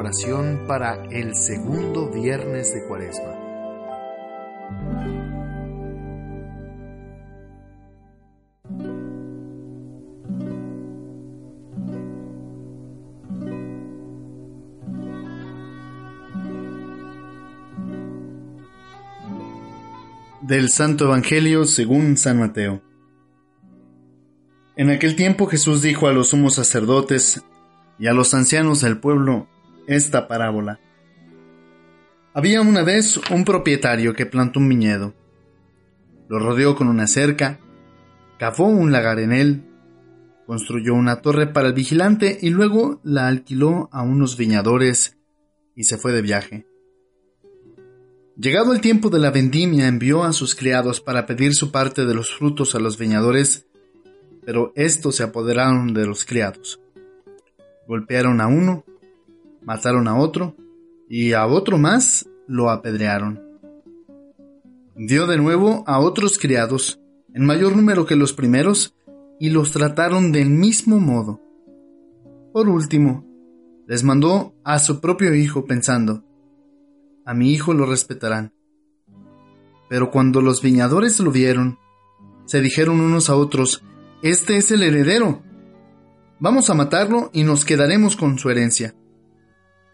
Oración para el segundo viernes de Cuaresma. Del Santo Evangelio según San Mateo. En aquel tiempo Jesús dijo a los sumos sacerdotes y a los ancianos del pueblo esta parábola. Había una vez un propietario que plantó un viñedo. Lo rodeó con una cerca, cavó un lagar en él, construyó una torre para el vigilante y luego la alquiló a unos viñadores y se fue de viaje. Llegado el tiempo de la vendimia envió a sus criados para pedir su parte de los frutos a los viñadores, pero estos se apoderaron de los criados golpearon a uno, mataron a otro y a otro más lo apedrearon. Dio de nuevo a otros criados, en mayor número que los primeros, y los trataron del mismo modo. Por último, les mandó a su propio hijo pensando, a mi hijo lo respetarán. Pero cuando los viñadores lo vieron, se dijeron unos a otros, Este es el heredero, Vamos a matarlo y nos quedaremos con su herencia.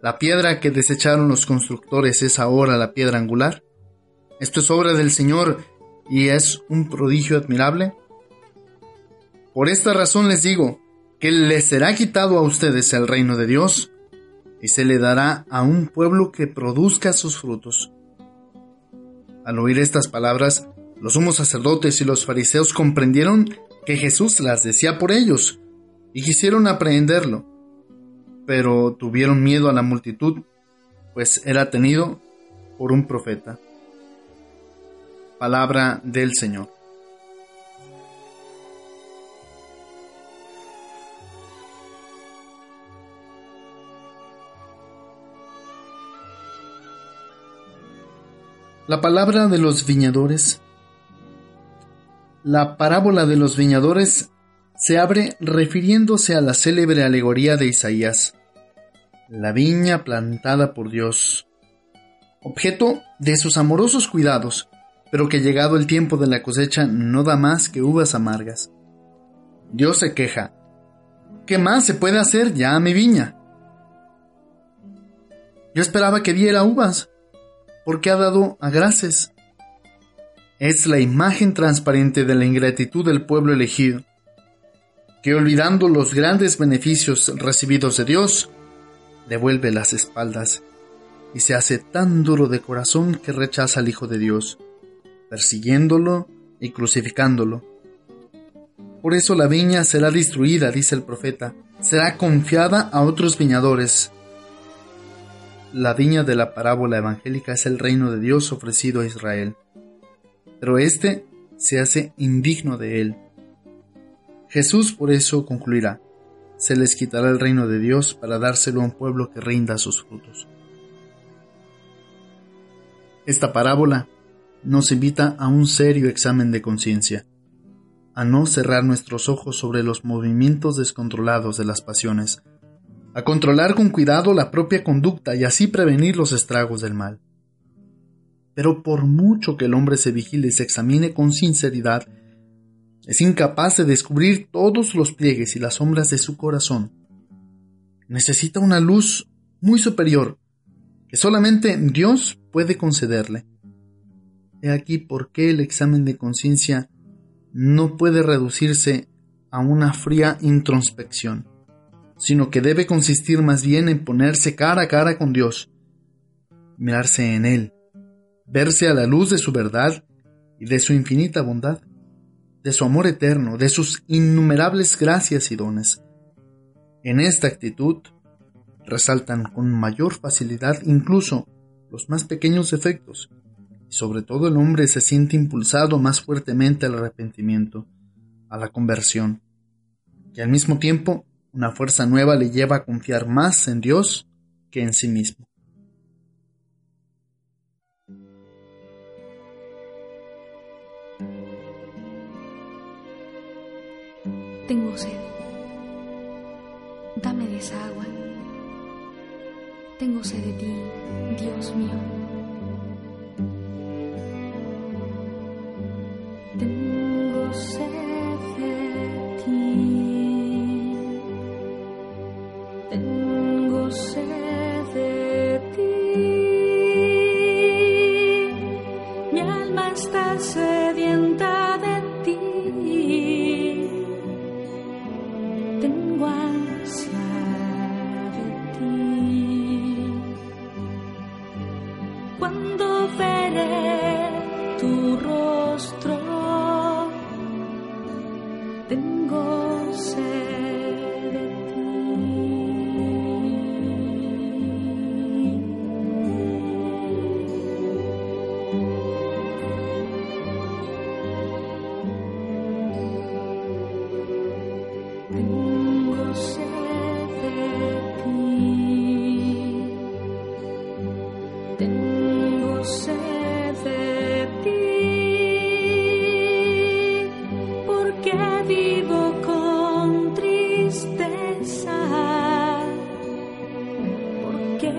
la piedra que desecharon los constructores es ahora la piedra angular? Esto es obra del Señor y es un prodigio admirable. Por esta razón les digo que les será quitado a ustedes el reino de Dios y se le dará a un pueblo que produzca sus frutos. Al oír estas palabras, los sumos sacerdotes y los fariseos comprendieron que Jesús las decía por ellos, y quisieron aprehenderlo, pero tuvieron miedo a la multitud, pues era tenido por un profeta. Palabra del Señor. La palabra de los viñadores. La parábola de los viñadores se abre refiriéndose a la célebre alegoría de Isaías, la viña plantada por Dios, objeto de sus amorosos cuidados, pero que llegado el tiempo de la cosecha no da más que uvas amargas. Dios se queja. ¿Qué más se puede hacer ya a mi viña? Yo esperaba que diera uvas, porque ha dado agraces. Es la imagen transparente de la ingratitud del pueblo elegido que olvidando los grandes beneficios recibidos de Dios, devuelve las espaldas y se hace tan duro de corazón que rechaza al Hijo de Dios, persiguiéndolo y crucificándolo. Por eso la viña será destruida, dice el profeta, será confiada a otros viñadores. La viña de la parábola evangélica es el reino de Dios ofrecido a Israel, pero éste se hace indigno de él Jesús por eso concluirá, se les quitará el reino de Dios para dárselo a un pueblo que rinda sus frutos. Esta parábola nos invita a un serio examen de conciencia, a no cerrar nuestros ojos sobre los movimientos descontrolados de las pasiones, a controlar con cuidado la propia conducta y así prevenir los estragos del mal. Pero por mucho que el hombre se vigile y se examine con sinceridad, es incapaz de descubrir todos los pliegues y las sombras de su corazón. Necesita una luz muy superior que solamente Dios puede concederle. He aquí por qué el examen de conciencia no puede reducirse a una fría introspección, sino que debe consistir más bien en ponerse cara a cara con Dios, mirarse en Él, verse a la luz de su verdad y de su infinita bondad de su amor eterno, de sus innumerables gracias y dones. En esta actitud, resaltan con mayor facilidad incluso los más pequeños defectos, y sobre todo el hombre se siente impulsado más fuertemente al arrepentimiento, a la conversión, y al mismo tiempo una fuerza nueva le lleva a confiar más en Dios que en sí mismo. Tengo sed. Dame esa agua. Tengo sed de ti, Dios mío. Tu rostro,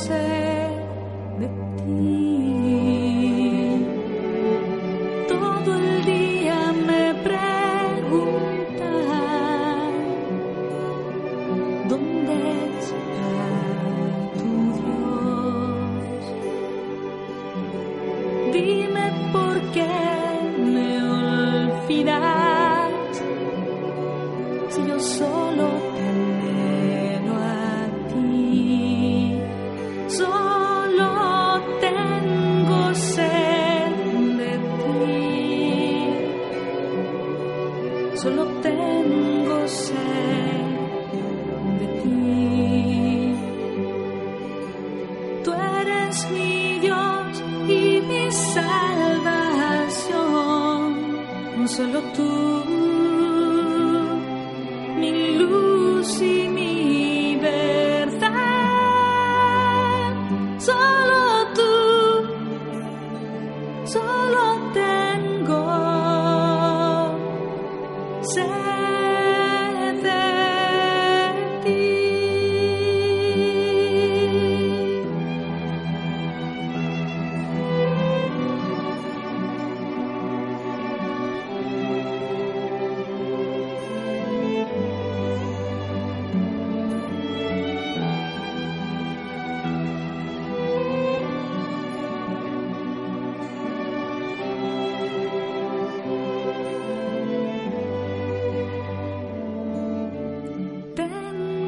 tengo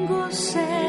Tengo sed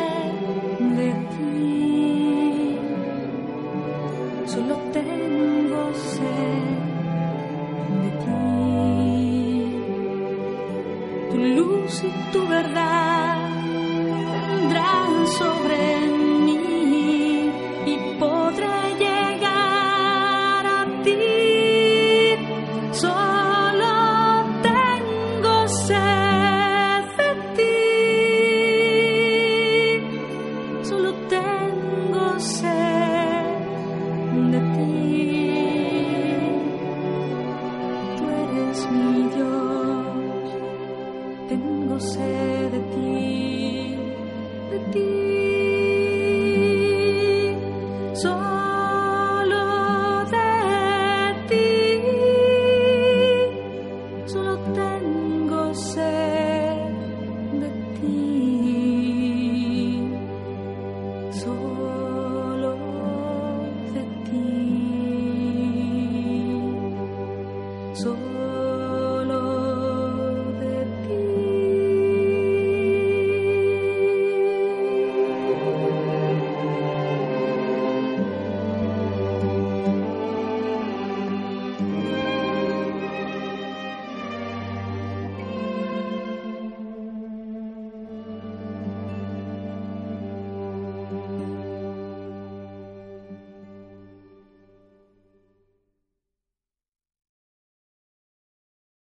tengo sed de ti, de ti.